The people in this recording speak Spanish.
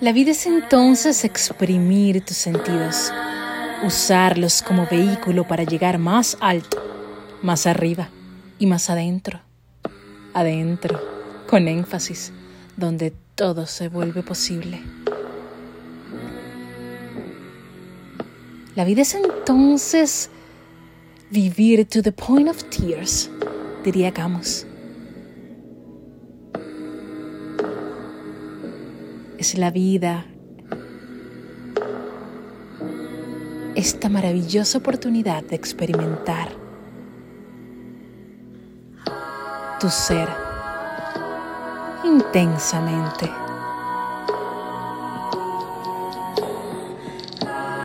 La vida es entonces exprimir tus sentidos, usarlos como vehículo para llegar más alto, más arriba y más adentro. Adentro, con énfasis, donde todo se vuelve posible. La vida es entonces vivir to the point of tears, diría Camus. Es la vida, esta maravillosa oportunidad de experimentar tu ser intensamente.